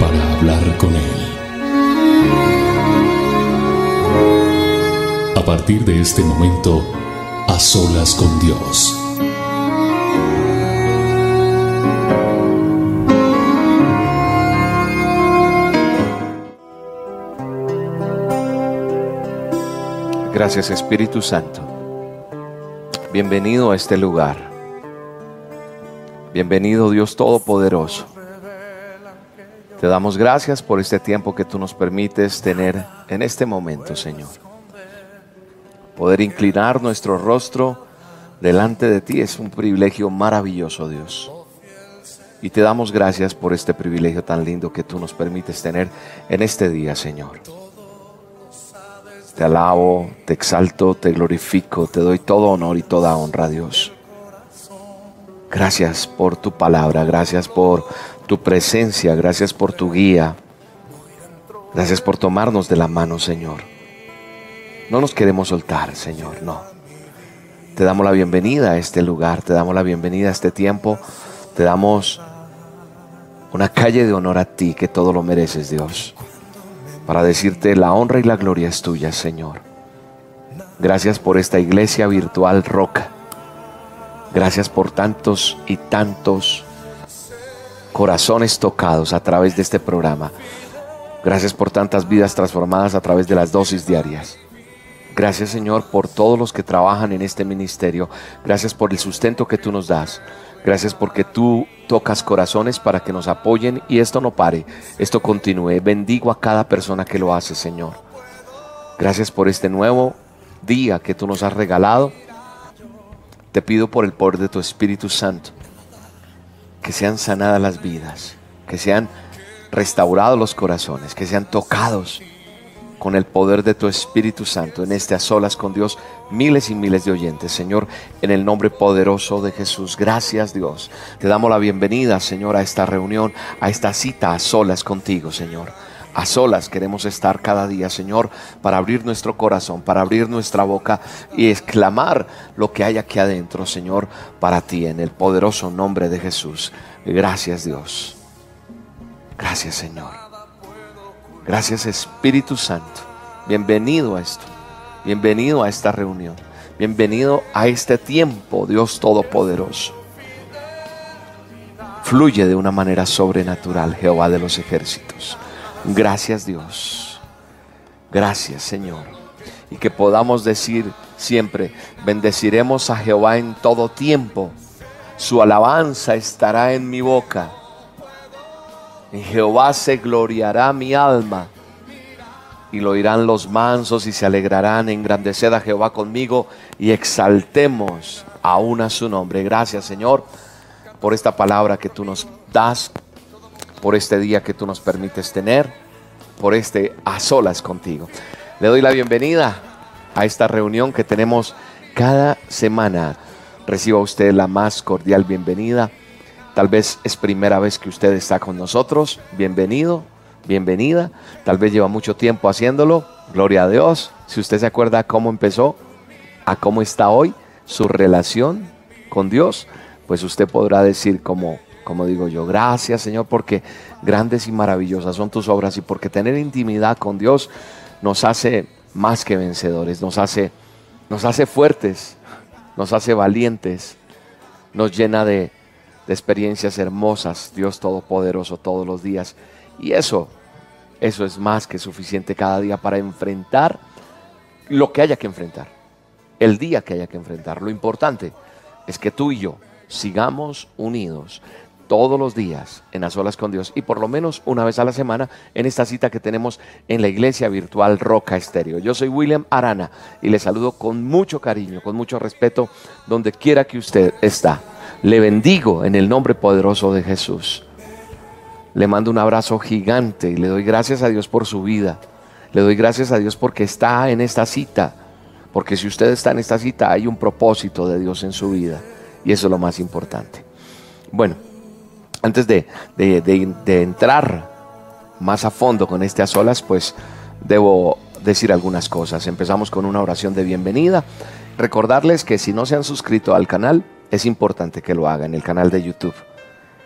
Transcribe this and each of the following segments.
para hablar con Él. A partir de este momento, a solas con Dios. Gracias Espíritu Santo. Bienvenido a este lugar. Bienvenido Dios Todopoderoso. Te damos gracias por este tiempo que tú nos permites tener en este momento, Señor. Poder inclinar nuestro rostro delante de ti es un privilegio maravilloso, Dios. Y te damos gracias por este privilegio tan lindo que tú nos permites tener en este día, Señor. Te alabo, te exalto, te glorifico, te doy todo honor y toda honra, Dios. Gracias por tu palabra, gracias por tu presencia, gracias por tu guía. Gracias por tomarnos de la mano, Señor. No nos queremos soltar, Señor, no. Te damos la bienvenida a este lugar, te damos la bienvenida a este tiempo, te damos una calle de honor a ti, que todo lo mereces, Dios, para decirte la honra y la gloria es tuya, Señor. Gracias por esta iglesia virtual roca. Gracias por tantos y tantos corazones tocados a través de este programa. Gracias por tantas vidas transformadas a través de las dosis diarias. Gracias Señor por todos los que trabajan en este ministerio. Gracias por el sustento que tú nos das. Gracias porque tú tocas corazones para que nos apoyen y esto no pare, esto continúe. Bendigo a cada persona que lo hace, Señor. Gracias por este nuevo día que tú nos has regalado. Te pido por el poder de tu Espíritu Santo que sean sanadas las vidas, que sean restaurados los corazones, que sean tocados con el poder de tu Espíritu Santo en este a solas con Dios, miles y miles de oyentes, Señor, en el nombre poderoso de Jesús. Gracias, Dios. Te damos la bienvenida, Señor, a esta reunión, a esta cita a solas contigo, Señor. A solas queremos estar cada día, Señor, para abrir nuestro corazón, para abrir nuestra boca y exclamar lo que hay aquí adentro, Señor, para ti, en el poderoso nombre de Jesús. Gracias, Dios. Gracias, Señor. Gracias, Espíritu Santo. Bienvenido a esto. Bienvenido a esta reunión. Bienvenido a este tiempo, Dios Todopoderoso. Fluye de una manera sobrenatural, Jehová de los ejércitos. Gracias Dios. Gracias Señor. Y que podamos decir siempre, bendeciremos a Jehová en todo tiempo. Su alabanza estará en mi boca. En Jehová se gloriará mi alma. Y lo oirán los mansos y se alegrarán. Engrandeced a Jehová conmigo y exaltemos aún a su nombre. Gracias Señor por esta palabra que tú nos das por este día que tú nos permites tener, por este a solas contigo. Le doy la bienvenida a esta reunión que tenemos cada semana. Reciba usted la más cordial bienvenida. Tal vez es primera vez que usted está con nosotros. Bienvenido, bienvenida. Tal vez lleva mucho tiempo haciéndolo. Gloria a Dios. Si usted se acuerda cómo empezó, a cómo está hoy su relación con Dios, pues usted podrá decir como como digo yo. Gracias Señor porque grandes y maravillosas son tus obras y porque tener intimidad con Dios nos hace más que vencedores, nos hace, nos hace fuertes, nos hace valientes, nos llena de, de experiencias hermosas, Dios Todopoderoso todos los días. Y eso, eso es más que suficiente cada día para enfrentar lo que haya que enfrentar, el día que haya que enfrentar. Lo importante es que tú y yo sigamos unidos, todos los días en las olas con Dios y por lo menos una vez a la semana en esta cita que tenemos en la iglesia virtual Roca Estéreo. Yo soy William Arana y le saludo con mucho cariño, con mucho respeto, donde quiera que usted está. Le bendigo en el nombre poderoso de Jesús. le mando un abrazo gigante y le doy gracias a Dios por su vida. Le doy gracias a Dios porque está en esta cita. Porque si usted está en esta cita hay un propósito de Dios en su vida. Y eso es lo más importante. Bueno, antes de, de entrar más a fondo con este a solas, pues debo decir algunas cosas. Empezamos con una oración de bienvenida. Recordarles que si no se han suscrito al canal, es importante que lo hagan, el canal de YouTube.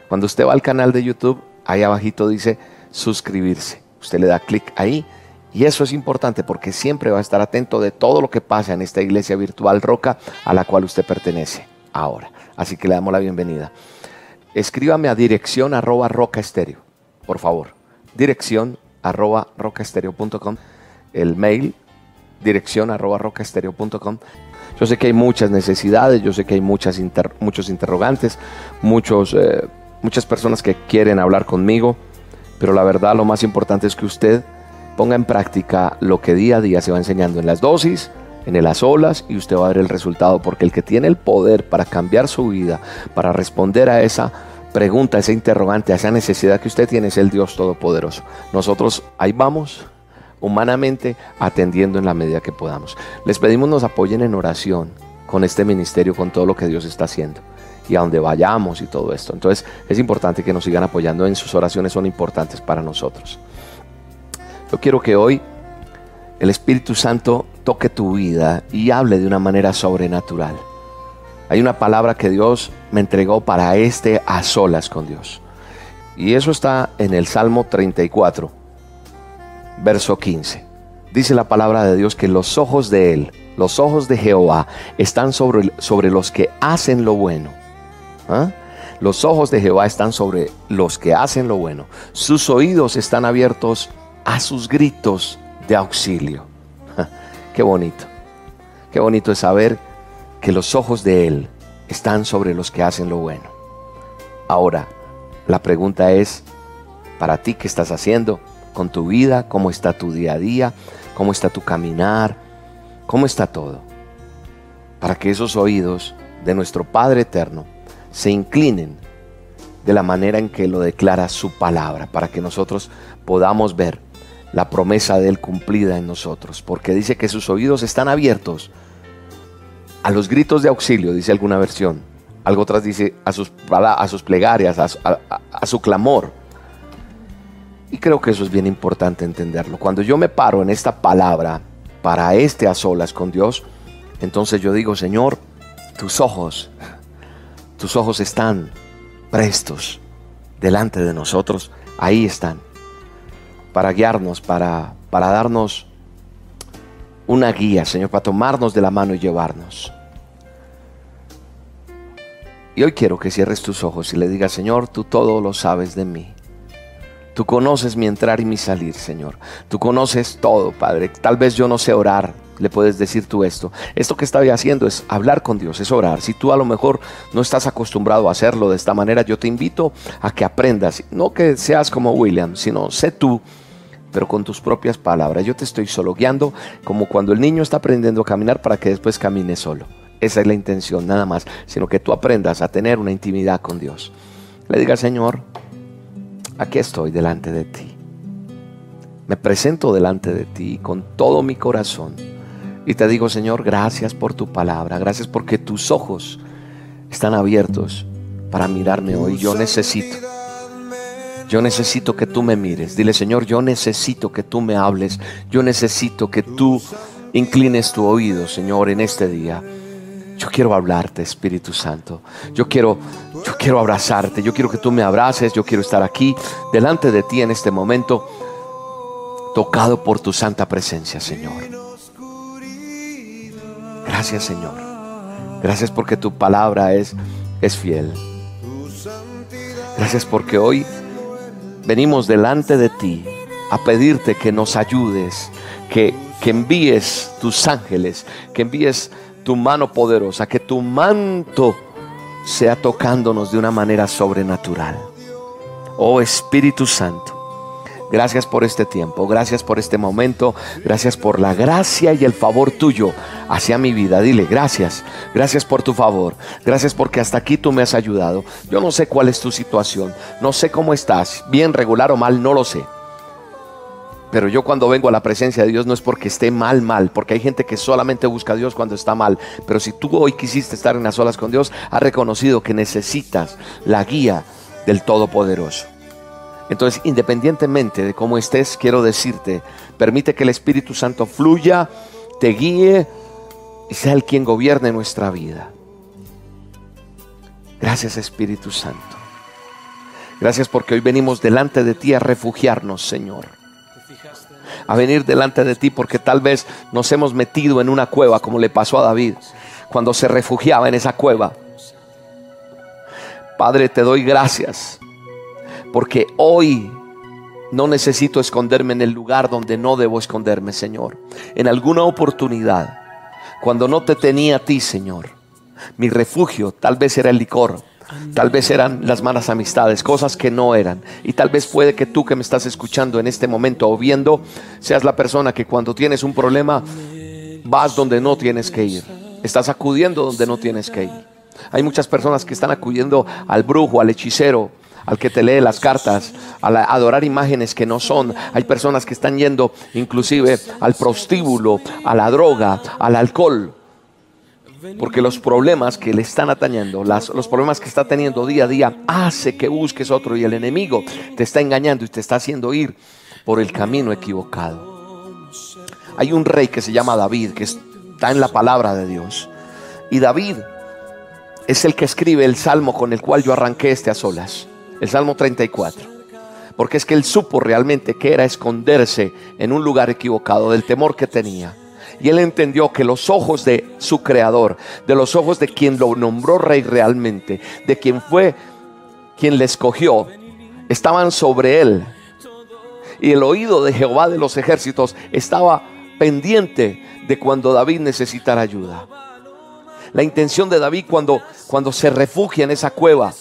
Cuando usted va al canal de YouTube, ahí abajito dice suscribirse. Usted le da clic ahí y eso es importante porque siempre va a estar atento de todo lo que pasa en esta iglesia virtual Roca a la cual usted pertenece ahora. Así que le damos la bienvenida. Escríbame a dirección arroba roca estéreo, por favor. Dirección arroba rocaestereo.com. El mail, dirección arroba rocaestereo.com. Yo sé que hay muchas necesidades, yo sé que hay muchas muchos interrogantes, muchos, eh, muchas personas que quieren hablar conmigo, pero la verdad lo más importante es que usted ponga en práctica lo que día a día se va enseñando en las dosis, en las olas y usted va a ver el resultado, porque el que tiene el poder para cambiar su vida, para responder a esa pregunta, a esa interrogante, a esa necesidad que usted tiene es el Dios Todopoderoso. Nosotros ahí vamos humanamente atendiendo en la medida que podamos. Les pedimos nos apoyen en oración con este ministerio, con todo lo que Dios está haciendo y a donde vayamos y todo esto. Entonces es importante que nos sigan apoyando en sus oraciones, son importantes para nosotros. Yo quiero que hoy el Espíritu Santo toque tu vida y hable de una manera sobrenatural. Hay una palabra que Dios me entregó para este a solas con Dios. Y eso está en el Salmo 34, verso 15. Dice la palabra de Dios que los ojos de Él, los ojos de Jehová, están sobre, sobre los que hacen lo bueno. ¿Ah? Los ojos de Jehová están sobre los que hacen lo bueno. Sus oídos están abiertos a sus gritos de auxilio. Qué bonito. Qué bonito es saber que los ojos de Él están sobre los que hacen lo bueno. Ahora, la pregunta es, para ti, ¿qué estás haciendo con tu vida? ¿Cómo está tu día a día? ¿Cómo está tu caminar? ¿Cómo está todo? Para que esos oídos de nuestro Padre Eterno se inclinen de la manera en que lo declara su palabra, para que nosotros podamos ver la promesa de Él cumplida en nosotros, porque dice que sus oídos están abiertos a los gritos de auxilio, dice alguna versión. Algo otras dice a sus, plegarias, a, a su clamor. Y creo que eso es bien importante entenderlo. Cuando yo me paro en esta palabra para este a solas con Dios, entonces yo digo, Señor, tus ojos, tus ojos están prestos delante de nosotros, ahí están para guiarnos, para, para darnos una guía, Señor, para tomarnos de la mano y llevarnos. Y hoy quiero que cierres tus ojos y le digas, Señor, tú todo lo sabes de mí. Tú conoces mi entrar y mi salir, Señor. Tú conoces todo, Padre. Tal vez yo no sé orar, le puedes decir tú esto. Esto que estoy haciendo es hablar con Dios, es orar. Si tú a lo mejor no estás acostumbrado a hacerlo de esta manera, yo te invito a que aprendas. No que seas como William, sino sé tú pero con tus propias palabras. Yo te estoy solo guiando como cuando el niño está aprendiendo a caminar para que después camine solo. Esa es la intención, nada más, sino que tú aprendas a tener una intimidad con Dios. Le diga, Señor, aquí estoy delante de ti. Me presento delante de ti con todo mi corazón. Y te digo, Señor, gracias por tu palabra, gracias porque tus ojos están abiertos para mirarme hoy. Yo necesito yo necesito que tú me mires. Dile, Señor, yo necesito que tú me hables. Yo necesito que tú inclines tu oído, Señor, en este día. Yo quiero hablarte, Espíritu Santo. Yo quiero, yo quiero abrazarte. Yo quiero que tú me abraces. Yo quiero estar aquí delante de ti en este momento, tocado por tu santa presencia, Señor. Gracias, Señor. Gracias porque tu palabra es, es fiel. Gracias porque hoy venimos delante de ti a pedirte que nos ayudes, que, que envíes tus ángeles, que envíes tu mano poderosa, que tu manto sea tocándonos de una manera sobrenatural. Oh Espíritu Santo, Gracias por este tiempo, gracias por este momento, gracias por la gracia y el favor tuyo hacia mi vida. Dile, gracias, gracias por tu favor, gracias porque hasta aquí tú me has ayudado. Yo no sé cuál es tu situación, no sé cómo estás, bien, regular o mal, no lo sé. Pero yo cuando vengo a la presencia de Dios no es porque esté mal, mal, porque hay gente que solamente busca a Dios cuando está mal. Pero si tú hoy quisiste estar en las olas con Dios, has reconocido que necesitas la guía del Todopoderoso. Entonces, independientemente de cómo estés, quiero decirte, permite que el Espíritu Santo fluya, te guíe y sea el quien gobierne nuestra vida. Gracias Espíritu Santo. Gracias porque hoy venimos delante de ti a refugiarnos, Señor. A venir delante de ti porque tal vez nos hemos metido en una cueva como le pasó a David cuando se refugiaba en esa cueva. Padre, te doy gracias porque hoy no necesito esconderme en el lugar donde no debo esconderme, Señor. En alguna oportunidad, cuando no te tenía a ti, Señor, mi refugio tal vez era el licor, tal vez eran las malas amistades, cosas que no eran. Y tal vez puede que tú que me estás escuchando en este momento o viendo, seas la persona que cuando tienes un problema vas donde no tienes que ir. Estás acudiendo donde no tienes que ir. Hay muchas personas que están acudiendo al brujo, al hechicero, al que te lee las cartas, a adorar imágenes que no son. Hay personas que están yendo inclusive al prostíbulo, a la droga, al alcohol. Porque los problemas que le están atañendo, los problemas que está teniendo día a día, hace que busques otro y el enemigo te está engañando y te está haciendo ir por el camino equivocado. Hay un rey que se llama David, que está en la palabra de Dios. Y David es el que escribe el salmo con el cual yo arranqué este a solas el Salmo 34. Porque es que él supo realmente que era esconderse en un lugar equivocado del temor que tenía. Y él entendió que los ojos de su creador, de los ojos de quien lo nombró rey realmente, de quien fue quien le escogió, estaban sobre él. Y el oído de Jehová de los ejércitos estaba pendiente de cuando David necesitara ayuda. La intención de David cuando, cuando se refugia en esa cueva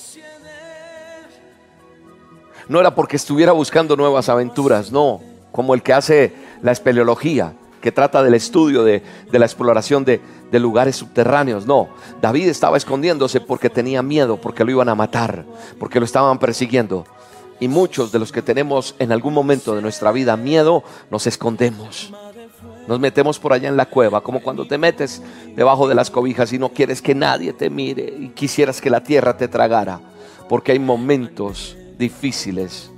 no era porque estuviera buscando nuevas aventuras, no, como el que hace la espeleología, que trata del estudio de, la exploración de, de lugares subterráneos. No, David estaba escondiéndose porque tenía miedo, porque lo iban a matar, porque lo estaban persiguiendo. Y muchos de los que tenemos en algún momento de nuestra vida miedo, nos escondemos. Nos metemos por allá en la cueva, como cuando te metes debajo de las cobijas y no quieres que nadie te mire y quisieras que la tierra te tragara. Porque hay momentos difíciles,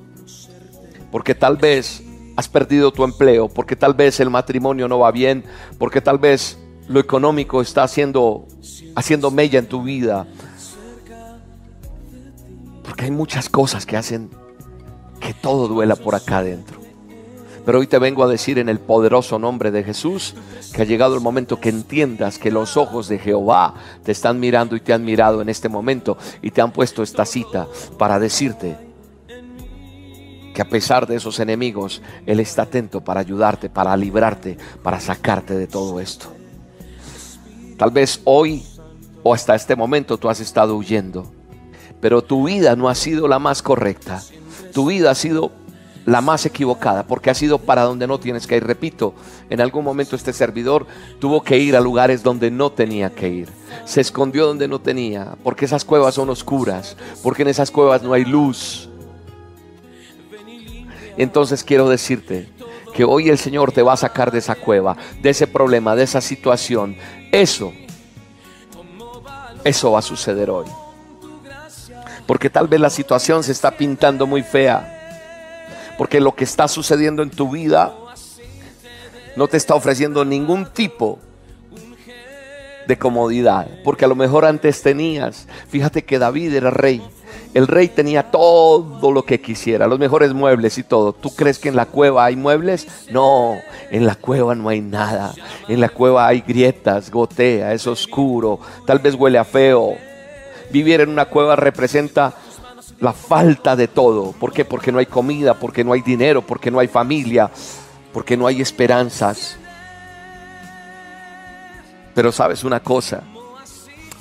porque tal vez has perdido tu empleo, porque tal vez el matrimonio no va bien, porque tal vez lo económico está haciendo, haciendo mella en tu vida, porque hay muchas cosas que hacen que todo duela por acá adentro. Pero hoy te vengo a decir en el poderoso nombre de Jesús que ha llegado el momento que entiendas que los ojos de Jehová te están mirando y te han mirado en este momento y te han puesto esta cita para decirte que a pesar de esos enemigos, Él está atento para ayudarte, para librarte, para sacarte de todo esto. Tal vez hoy o hasta este momento tú has estado huyendo, pero tu vida no ha sido la más correcta. Tu vida ha sido la más equivocada, porque ha sido para donde no tienes que ir. Repito, en algún momento este servidor tuvo que ir a lugares donde no tenía que ir. Se escondió donde no tenía, porque esas cuevas son oscuras, porque en esas cuevas no hay luz, entonces quiero decirte que hoy el Señor te va a sacar de esa cueva, de ese problema, de esa situación. Eso, eso va a suceder hoy. Porque tal vez la situación se está pintando muy fea. Porque lo que está sucediendo en tu vida no te está ofreciendo ningún tipo de comodidad. Porque a lo mejor antes tenías, fíjate que David era rey el rey tenía todo lo que quisiera, los mejores muebles y todo. ¿Tú crees que en la cueva hay muebles? No, en la cueva no hay nada. En la cueva hay grietas, gotea, es oscuro, tal vez huele a feo. Vivir en una cueva representa la falta de todo. ¿Por qué? Porque no hay comida, porque no hay dinero, porque no hay familia, porque no hay esperanzas. Pero sabes una cosa,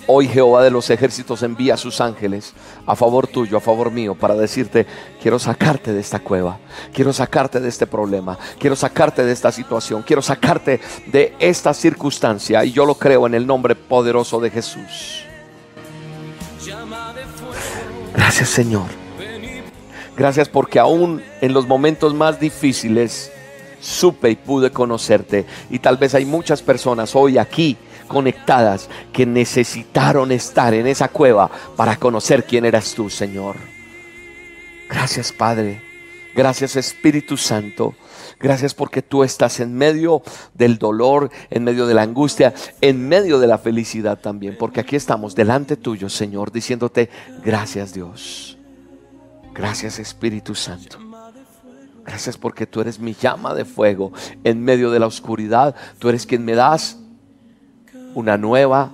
Hoy Jehová de los ejércitos envía a sus ángeles a favor tuyo, a favor mío, para decirte, quiero sacarte de esta cueva, quiero sacarte de este problema, quiero sacarte de esta situación, quiero sacarte de esta circunstancia. Y yo lo creo en el nombre poderoso de Jesús. Gracias Señor. Gracias porque aún en los momentos más difíciles supe y pude conocerte. Y tal vez hay muchas personas hoy aquí conectadas que necesitaron estar en esa cueva para conocer quién eras tú, Señor. Gracias, Padre. Gracias, Espíritu Santo. Gracias porque tú estás en medio del dolor, en medio de la angustia, en medio de la felicidad también. Porque aquí estamos delante tuyo, Señor, diciéndote gracias Dios. Gracias Espíritu Santo. Gracias porque tú eres mi llama de fuego en medio de la oscuridad. Tú eres quien me das una nueva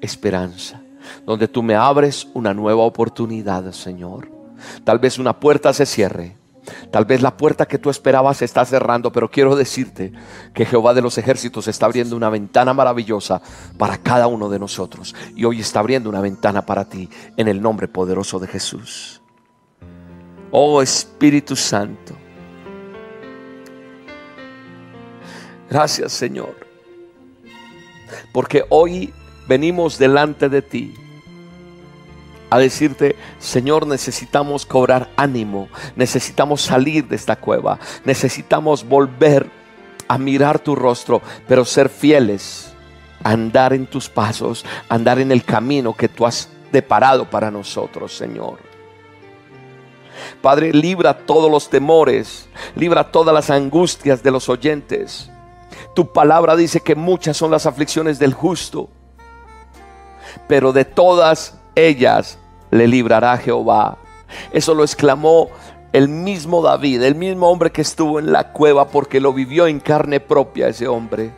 esperanza, donde tú me abres una nueva oportunidad, Señor. Tal vez una puerta se cierre. Tal vez la puerta que tú esperabas se está cerrando, pero quiero decirte que Jehová de los ejércitos está abriendo una ventana maravillosa para cada uno de nosotros. Y hoy está abriendo una ventana para ti en el nombre poderoso de Jesús. Oh Espíritu Santo. Gracias Señor. Porque hoy venimos delante de ti a decirte, Señor, necesitamos cobrar ánimo, necesitamos salir de esta cueva, necesitamos volver a mirar tu rostro, pero ser fieles, andar en tus pasos, andar en el camino que tú has deparado para nosotros, Señor. Padre, libra todos los temores, libra todas las angustias de los oyentes. Tu palabra dice que muchas son las aflicciones del justo, pero de todas ellas le librará Jehová. Eso lo exclamó el mismo David, el mismo hombre que estuvo en la cueva porque lo vivió en carne propia ese hombre.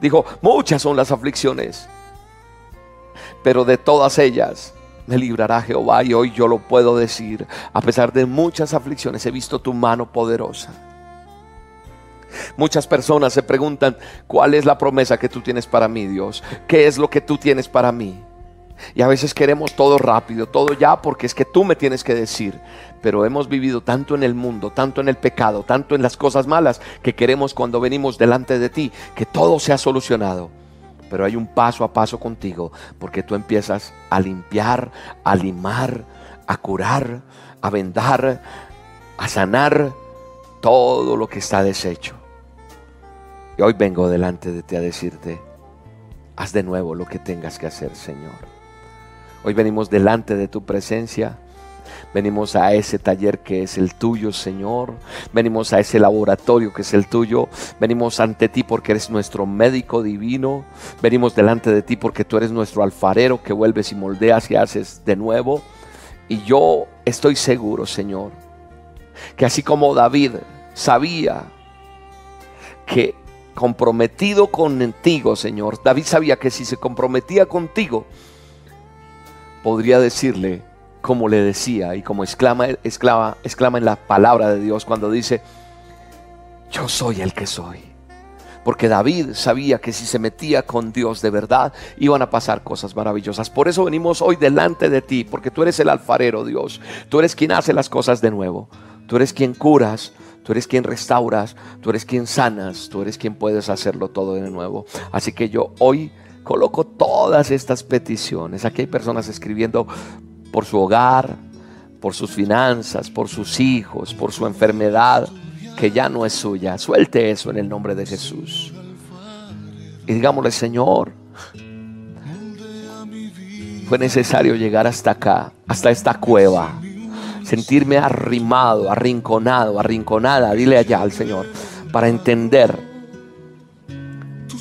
Dijo, muchas son las aflicciones, pero de todas ellas me librará Jehová y hoy yo lo puedo decir. A pesar de muchas aflicciones he visto tu mano poderosa. Muchas personas se preguntan, ¿cuál es la promesa que tú tienes para mí, Dios? ¿Qué es lo que tú tienes para mí? Y a veces queremos todo rápido, todo ya, porque es que tú me tienes que decir. Pero hemos vivido tanto en el mundo, tanto en el pecado, tanto en las cosas malas, que queremos cuando venimos delante de ti que todo sea solucionado. Pero hay un paso a paso contigo, porque tú empiezas a limpiar, a limar, a curar, a vendar, a sanar todo lo que está deshecho. Y hoy vengo delante de ti a decirte, haz de nuevo lo que tengas que hacer, Señor. Hoy venimos delante de tu presencia. Venimos a ese taller que es el tuyo, Señor. Venimos a ese laboratorio que es el tuyo. Venimos ante ti porque eres nuestro médico divino. Venimos delante de ti porque tú eres nuestro alfarero que vuelves y moldeas y haces de nuevo. Y yo estoy seguro, Señor, que así como David sabía que comprometido contigo, Señor. David sabía que si se comprometía contigo, podría decirle como le decía y como exclama, exclama, exclama en la palabra de Dios cuando dice, yo soy el que soy. Porque David sabía que si se metía con Dios de verdad, iban a pasar cosas maravillosas. Por eso venimos hoy delante de ti, porque tú eres el alfarero, Dios. Tú eres quien hace las cosas de nuevo. Tú eres quien curas, Tú eres quien restauras, tú eres quien sanas, tú eres quien puedes hacerlo todo de nuevo. Así que yo hoy coloco todas estas peticiones. Aquí hay personas escribiendo por su hogar, por sus finanzas, por sus hijos, por su enfermedad, que ya no es suya. Suelte eso en el nombre de Jesús. Y digámosle, Señor, fue necesario llegar hasta acá, hasta esta cueva sentirme arrimado, arrinconado, arrinconada, dile allá al Señor, para entender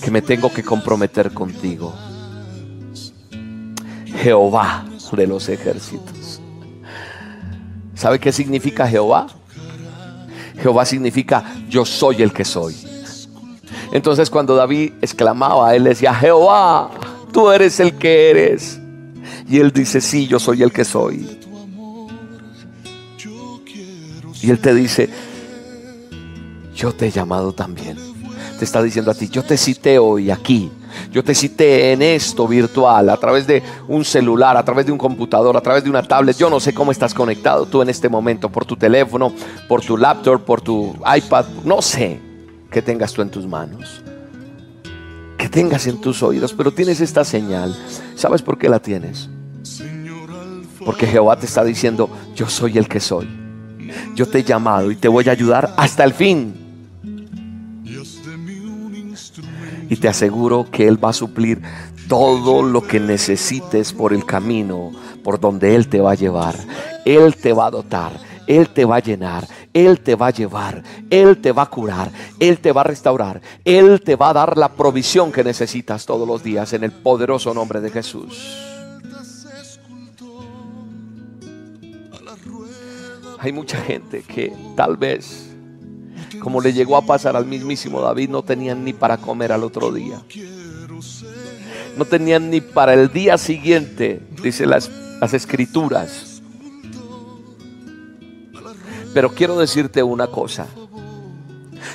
que me tengo que comprometer contigo. Jehová de los ejércitos. ¿Sabe qué significa Jehová? Jehová significa yo soy el que soy. Entonces cuando David exclamaba, él decía, Jehová, tú eres el que eres. Y él dice, sí, yo soy el que soy. Y Él te dice, yo te he llamado también. Te está diciendo a ti, yo te cité hoy aquí Yo te cité en esto virtual, a través de un celular, a través de un computador, a través de una tablet. Yo no sé cómo estás conectado tú en este momento, por tu teléfono, por tu laptop, por tu iPad, no sé que tengas tú en tus manos, que tengas en tus oídos, pero tienes esta señal. ¿Sabes por qué la tienes? Porque Jehová te está diciendo, yo soy el que soy. Yo te he llamado y te voy a ayudar hasta el fin. Y te aseguro que Él va a suplir todo lo que necesites por el camino por donde Él te va a llevar. Él te va a dotar. Él te va a llenar, Él te va a llevar, Él te va a curar, Él te va a restaurar, Él te va a dar la provisión que necesitas todos los días en el poderoso nombre de Jesús. Hay mucha gente que tal vez, como le llegó a pasar al mismísimo David, no tenían ni para comer al otro día. No tenían ni para el día siguiente, dice las, las escrituras. Pero quiero decirte una cosa.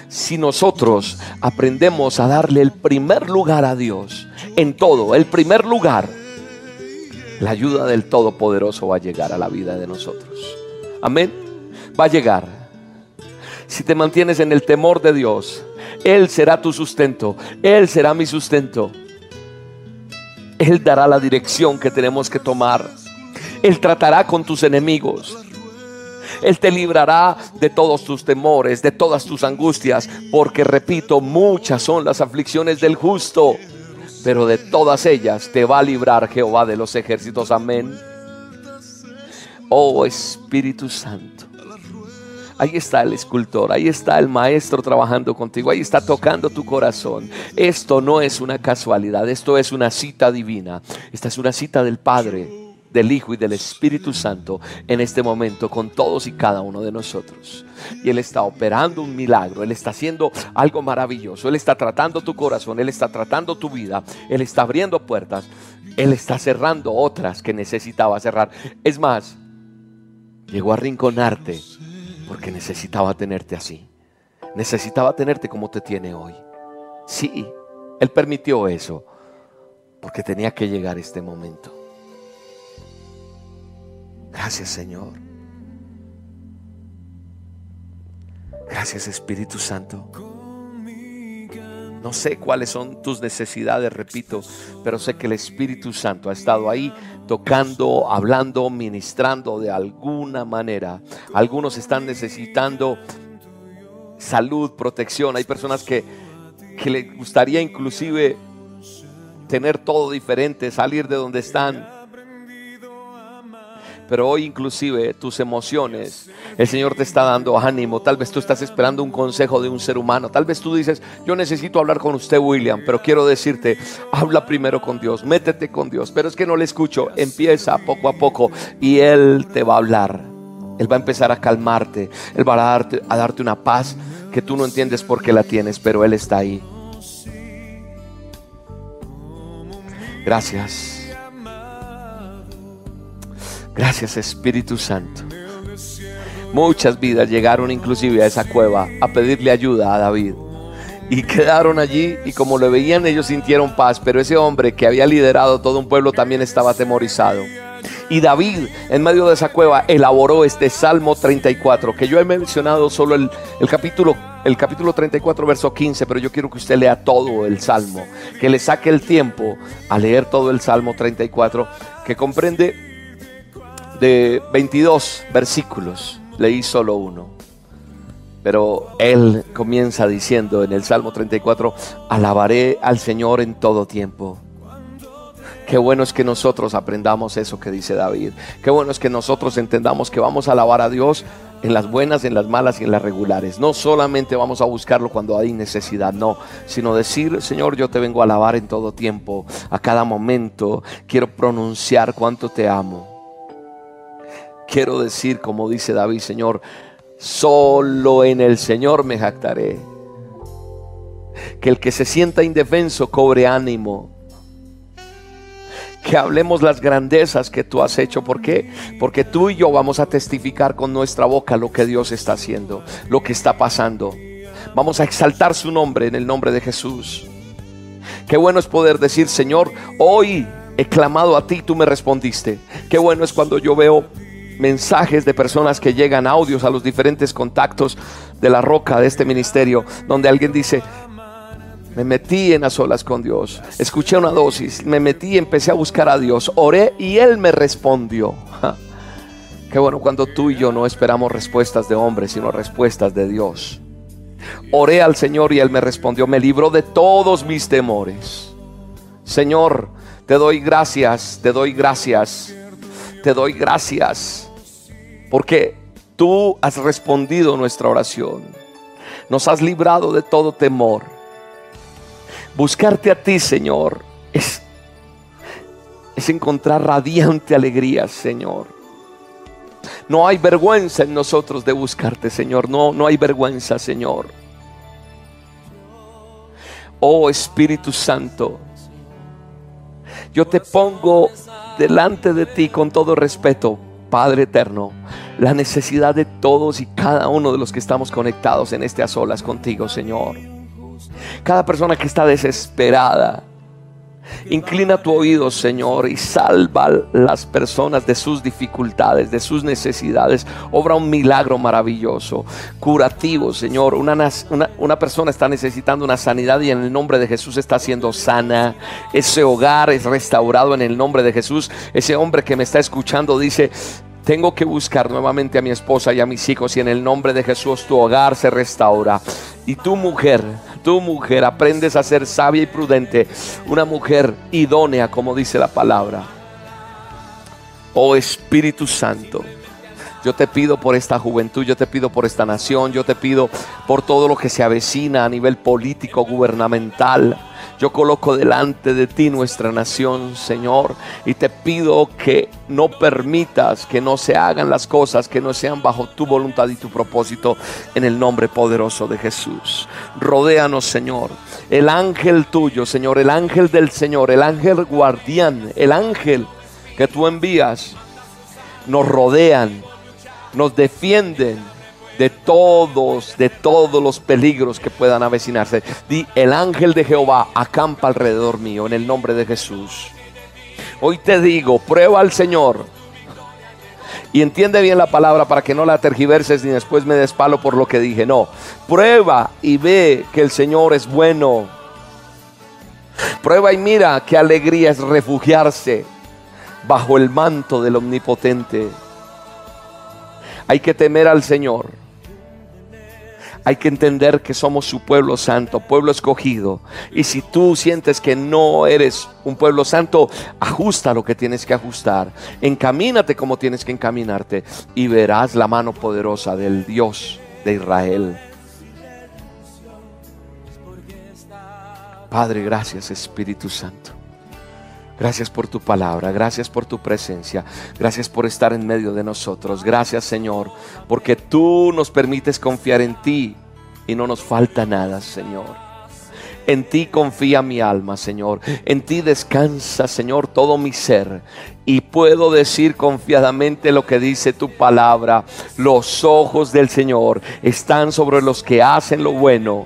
Si nosotros aprendemos a darle el primer lugar a Dios en todo, el primer lugar, la ayuda del Todopoderoso va a llegar a la vida de nosotros. Amén. Va a llegar. Si te mantienes en el temor de Dios, Él será tu sustento. Él será mi sustento. Él dará la dirección que tenemos que tomar. Él tratará con tus enemigos. Él te librará de todos tus temores, de todas tus angustias, porque repito, muchas son las aflicciones del justo, pero de todas ellas te va a librar Jehová de los ejércitos. Amén. Oh Espíritu Santo. Ahí está el escultor, ahí está el maestro trabajando contigo, ahí está tocando tu corazón. Esto no es una casualidad, esto es una cita divina. Esta es una cita del Padre, del Hijo y del Espíritu Santo en este momento con todos y cada uno de nosotros. Y Él está operando un milagro, Él está haciendo algo maravilloso, Él está tratando tu corazón, Él está tratando tu vida, Él está abriendo puertas, Él está cerrando otras que necesitaba cerrar. Es más, llegó a rinconarte porque necesitaba tenerte así. Necesitaba tenerte como te tiene hoy. Sí, Él permitió eso porque tenía que llegar este momento. Gracias Señor. Gracias Espíritu Santo. No sé cuáles son tus necesidades, repito, pero sé que el Espíritu Santo ha estado ahí tocando, hablando, ministrando de alguna manera. Algunos están necesitando salud, protección. Hay personas que, que les gustaría inclusive tener todo diferente, salir de donde están pero hoy inclusive tus emociones, el Señor te está dando ánimo. Tal vez tú estás esperando un consejo de un ser humano. Tal vez tú dices, yo necesito hablar con usted, William, pero quiero decirte, habla primero con Dios, métete con Dios. Pero es que no le escucho. Empieza poco a poco y Él te va a hablar. Él va a empezar a calmarte. Él va a darte, a darte una paz que tú no entiendes por qué la tienes, pero Él está ahí. Gracias. Gracias Espíritu Santo. Muchas vidas llegaron inclusive a esa cueva a pedirle ayuda a David. Y quedaron allí y como lo veían ellos sintieron paz, pero ese hombre que había liderado todo un pueblo también estaba atemorizado. Y David en medio de esa cueva elaboró este Salmo 34, que yo he mencionado solo el, el capítulo el capítulo 34, verso 15, pero yo quiero que usted lea todo el Salmo, que le saque el tiempo a leer todo el Salmo 34, que comprende de 22 versículos, leí solo uno. Pero él comienza diciendo en el Salmo 34, alabaré al Señor en todo tiempo. Qué bueno es que nosotros aprendamos eso que dice David. Qué bueno es que nosotros entendamos que vamos a alabar a Dios en las buenas, en las malas y en las regulares. No solamente vamos a buscarlo cuando hay necesidad, no, sino decir, Señor, yo te vengo a alabar en todo tiempo, a cada momento. Quiero pronunciar cuánto te amo quiero decir, como dice David, Señor, solo en el Señor me jactaré. Que el que se sienta indefenso cobre ánimo. Que hablemos las grandezas que tú has hecho. ¿Por qué? Porque tú y yo vamos a testificar con nuestra boca lo que Dios está haciendo, lo que está pasando. Vamos a exaltar su nombre en el nombre de Jesús Qué bueno es poder decir, Señor, hoy he clamado a ti, tú me respondiste. Qué bueno es cuando yo veo mensajes de personas que llegan, audios a los diferentes contactos de la roca de este ministerio, donde alguien dice, me metí en las olas con Dios, escuché una dosis, me metí y empecé a buscar a Dios, oré y Él me respondió. Qué bueno cuando tú y yo no esperamos respuestas de hombres, sino respuestas de Dios. Oré al Señor y Él me respondió, me libró de todos mis temores. Señor, te doy gracias, te doy gracias, te doy gracias, porque tú has respondido nuestra oración. Nos has librado de todo temor. Buscarte a ti, Señor, es, es encontrar radiante alegría, Señor. No hay vergüenza en nosotros de buscarte, Señor. No, no hay vergüenza, Señor. Oh Espíritu Santo, yo te pongo delante de ti con todo respeto, Padre eterno, la necesidad de todos y cada uno de los que estamos conectados en este a solas contigo, Señor. Cada persona que está desesperada, Inclina tu oído, Señor, y salva las personas de sus dificultades, de sus necesidades. Obra un milagro maravilloso, curativo, Señor. Una, una, persona está necesitando una sanidad y en el nombre de Jesús está siendo sana. Ese hogar es restaurado en el nombre de Jesús. Ese hombre que me está escuchando dice, tengo que buscar nuevamente a mi esposa y a mis hijos y en el nombre de Jesús tu hogar se restaura. Y tu mujer, tu mujer aprendes a ser sabia y prudente, una mujer idónea como dice la palabra. Oh Espíritu Santo. Yo te pido por esta juventud, yo te pido por esta nación, yo te pido por todo lo que se avecina a nivel político, gubernamental. Yo coloco delante de ti nuestra nación, Señor, y te pido que no permitas que no se hagan las cosas que no sean bajo tu voluntad y tu propósito en el nombre poderoso de Jesús. Rodéanos, Señor. El ángel tuyo, Señor, el ángel del Señor, el ángel guardián, el ángel que tú envías, nos rodean, nos defienden de todos, de todos los peligros que puedan avecinarse. Di, el ángel de Jehová acampa alrededor mío en el nombre de Jesús. Hoy te digo, prueba al Señor. Y entiende bien la palabra para que no la tergiverses ni después me despalo por lo que dije. No, prueba y ve que el Señor es bueno. Prueba y mira qué alegría es refugiarse bajo el manto del Omnipotente. Hay que temer al Señor hay que entender que somos su pueblo santo, pueblo escogido. Y si tú sientes que no eres un pueblo santo, ajusta lo que tienes que ajustar. Encamínate como tienes que encaminarte y verás la mano poderosa del Dios de Israel. Padre, gracias Espíritu Santo. Gracias por tu palabra, gracias por tu presencia, gracias por estar en medio de nosotros. Gracias Señor, porque tú nos permites confiar en ti y no nos falta nada, Señor. En ti confía mi alma, Señor. En ti descansa, Señor, todo mi ser. Y puedo decir confiadamente lo que dice tu palabra. Los ojos del Señor están sobre los que hacen lo bueno.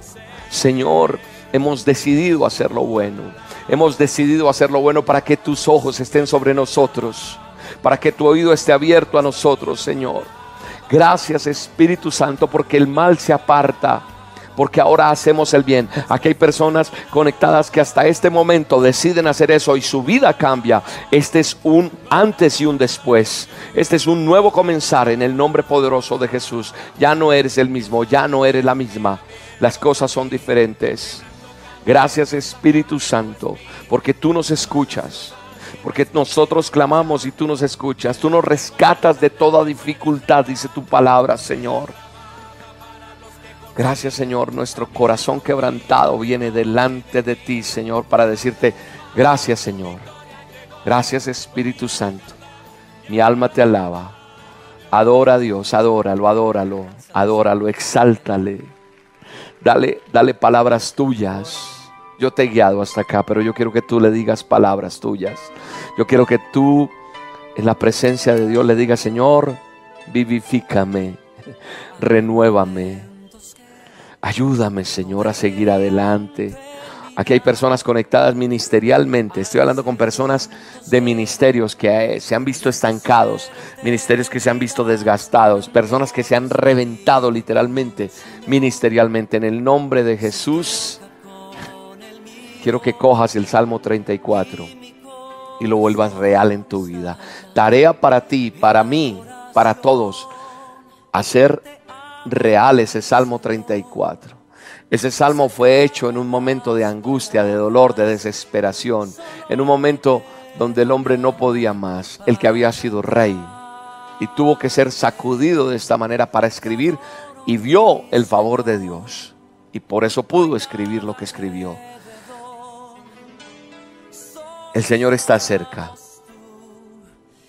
Señor, hemos decidido hacer lo bueno hemos decidido hacer lo bueno para que tus ojos estén sobre nosotros, para que tu oído esté abierto a nosotros, Señor. Gracias Espíritu Santo porque el mal se aparta porque ahora hacemos el bien. Aquí hay personas conectadas que hasta este momento deciden hacer eso y su vida cambia. Este es un antes y un después. Este es un nuevo comenzar en el nombre poderoso de Jesús. Ya no eres el mismo, ya no eres la misma. Las cosas son diferentes. Gracias Espíritu Santo, porque tú nos escuchas, porque nosotros clamamos y tú nos escuchas, tú nos rescatas de toda dificultad, dice tu palabra, Señor. Gracias Señor, nuestro corazón quebrantado viene delante de ti, Señor, para decirte, gracias Señor, gracias Espíritu Santo, mi alma te alaba, adora a Dios, adóralo, adóralo, adóralo, exáltale, dale, dale palabras tuyas yo te he guiado hasta acá, pero yo quiero que tú le digas palabras tuyas. Yo quiero que tú en la presencia de Dios le digas, Señor, vivifícame, renuévame. Ayúdame, Señor, a seguir adelante. Aquí hay personas conectadas ministerialmente. Estoy hablando con personas de ministerios que eh, se han visto estancados, ministerios que se han visto desgastados, personas que se han reventado literalmente ministerialmente. En el nombre de Jesús, quiero que cojas el Salmo 34 y lo vuelvas real en tu vida. Tarea para ti, para mí, para todos, hacer real ese Salmo 34 ese salmo fue hecho en un momento de angustia, de dolor, de desesperación, en un momento donde el hombre no podía más, el que había sido rey, y tuvo que ser sacudido de esta manera para escribir y vio el favor de Dios, y por eso pudo escribir lo que escribió. El Señor está cerca,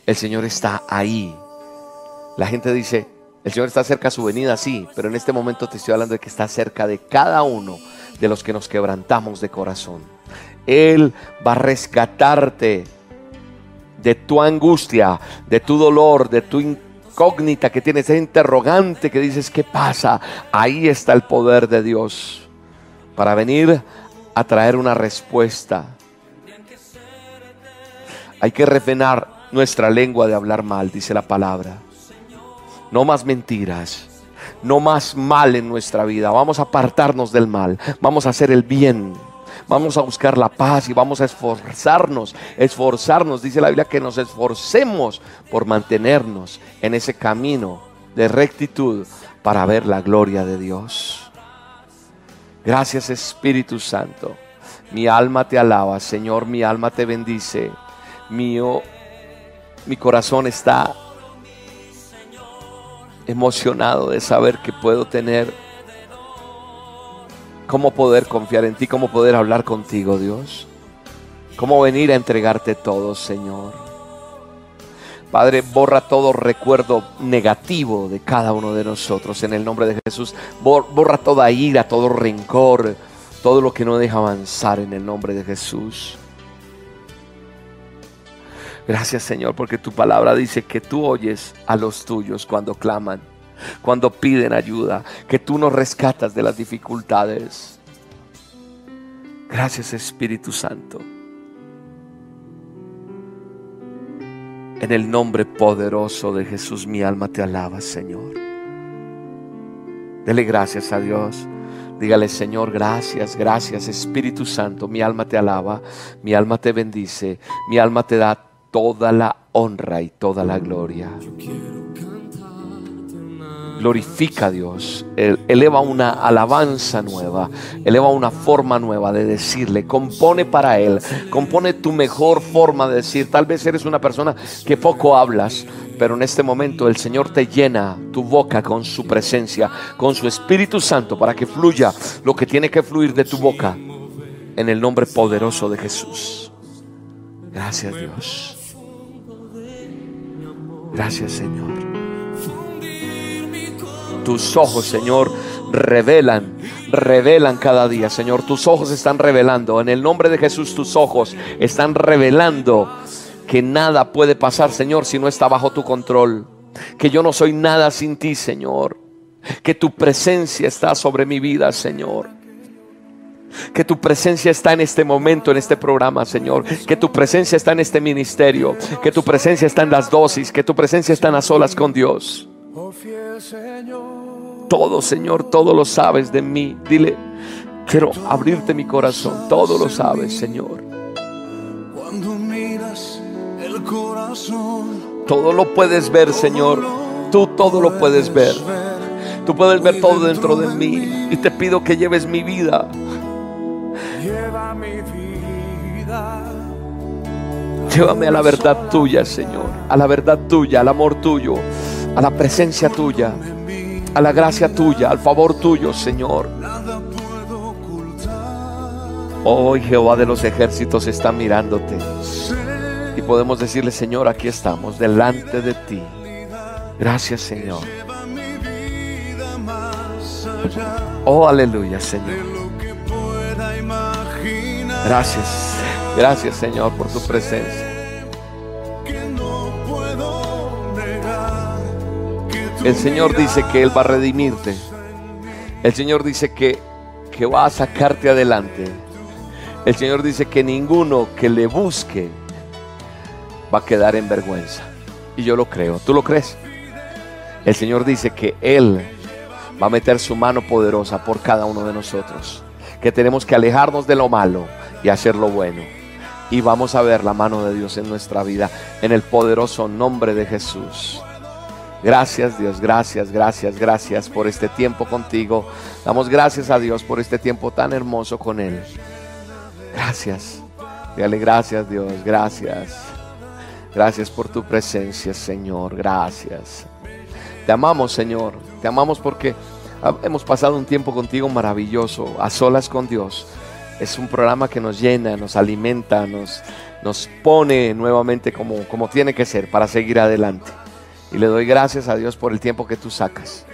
el Señor está ahí. La gente dice, el Señor está cerca a su venida, sí, pero en este momento te estoy hablando de que está cerca de cada uno de los que nos quebrantamos de corazón. Él va a rescatarte de tu angustia, de tu dolor, de tu incógnita que tienes, ese interrogante que dices, ¿qué pasa? Ahí está el poder de Dios para venir a traer una respuesta. Hay que refrenar nuestra lengua de hablar mal, dice la palabra no más mentiras, no más mal en nuestra vida. Vamos a apartarnos del mal, vamos a hacer el bien. Vamos a buscar la paz y vamos a esforzarnos, esforzarnos. Dice la Biblia que nos esforcemos por mantenernos en ese camino de rectitud para ver la gloria de Dios. Gracias Espíritu Santo. Mi alma te alaba, Señor, mi alma te bendice. Mío, mi corazón está emocionado de saber que puedo tener, cómo poder confiar en ti, cómo poder hablar contigo, Dios. Cómo venir a entregarte todo, Señor. Padre, borra todo recuerdo negativo de cada uno de nosotros en el nombre de Jesús. Borra toda ira, todo rencor, todo lo que no deja avanzar en el nombre de Jesús. Gracias Señor, porque tu palabra dice que tú oyes a los tuyos cuando claman, cuando piden ayuda, que tú nos rescatas de las dificultades. Gracias Espíritu Santo. En el nombre poderoso de Jesús mi alma te alaba, Señor. Dele gracias a Dios. Dígale, Señor, gracias, gracias, Espíritu Santo. Mi alma te alaba, mi alma te bendice, mi alma te da toda la honra y toda la gloria. Glorifica a Dios, eleva una alabanza nueva, eleva una forma nueva de decirle, compone para Él, compone tu mejor forma de decir. Tal vez eres una persona que poco hablas, pero en este momento el Señor te llena tu boca con su presencia, con su Espíritu Santo, para que fluya lo que tiene que fluir de tu boca, en el nombre poderoso de Jesús. Gracias Dios. Gracias, Señor. Tus ojos, Señor, revelan, revelan cada día, Señor. Tus ojos están revelando. En el nombre de Jesús, tus ojos están revelando que nada puede pasar, Señor, si no está bajo tu control. Que yo no soy nada sin ti, Señor. Que tu presencia está sobre mi vida, Señor. Que tu presencia está en este momento, en este programa, Señor. Que tu presencia está en este ministerio. Que tu presencia está en las dosis. Que tu presencia está en las olas con Dios. Todo, Señor, todo lo sabes de mí. Dile, quiero abrirte mi corazón. Todo lo sabes, Señor. Cuando miras el corazón. Todo lo puedes ver, Señor. Tú todo lo puedes ver. Tú puedes ver todo dentro de mí. Y te pido que lleves mi vida Lleva mi vida. Llévame a la verdad tuya, Señor. A la verdad tuya, al amor tuyo, a la presencia tuya, a la gracia tuya, al favor tuyo, Señor. Hoy Jehová de los ejércitos está mirándote. Y podemos decirle, Señor, aquí estamos, delante de ti. Gracias, Señor. Oh, aleluya, Señor. Gracias, gracias Señor por tu presencia. El Señor dice que Él va a redimirte. El Señor dice que, que va a sacarte adelante. El Señor dice que ninguno que le busque va a quedar en vergüenza. Y yo lo creo. ¿Tú lo crees? El Señor dice que Él va a meter su mano poderosa por cada uno de nosotros. Que tenemos que alejarnos de lo malo y hacer lo bueno. Y vamos a ver la mano de Dios en nuestra vida en el poderoso nombre de Jesús. Gracias Dios, gracias, gracias, gracias por este tiempo contigo. Damos gracias a Dios por este tiempo tan hermoso con Él. Gracias. Dale gracias Dios, gracias. Gracias por tu presencia, Señor. Gracias. Te amamos, Señor. Te amamos porque hemos pasado un tiempo contigo maravilloso, a solas con Dios. Es un programa que nos llena, nos alimenta, nos, nos pone nuevamente como, como tiene que ser para seguir adelante. Y le doy gracias a Dios por el tiempo que tú sacas.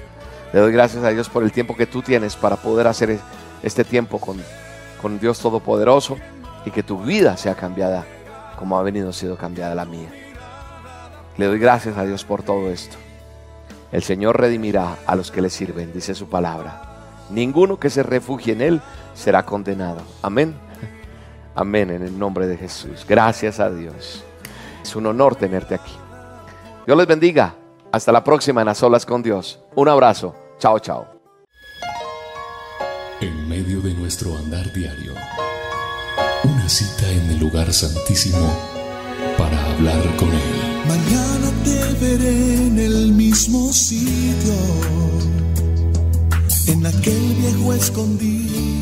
Le doy gracias a Dios por el tiempo que tú tienes para poder hacer este tiempo con, con Dios Todopoderoso y que tu vida sea cambiada como ha venido siendo cambiada la mía. Le doy gracias a Dios por todo esto. El Señor redimirá a los que le sirven, dice su palabra. Ninguno que se refugie en Él será condenado. Amén. Amén en el nombre de Jesús. Gracias a Dios. Es un honor tenerte aquí. Dios les bendiga. Hasta la próxima en las olas con Dios. Un abrazo. Chao, chao. En medio de nuestro andar diario, una cita en el lugar santísimo para hablar con Él. Mañana te veré en el mismo sitio, en aquel viejo escondido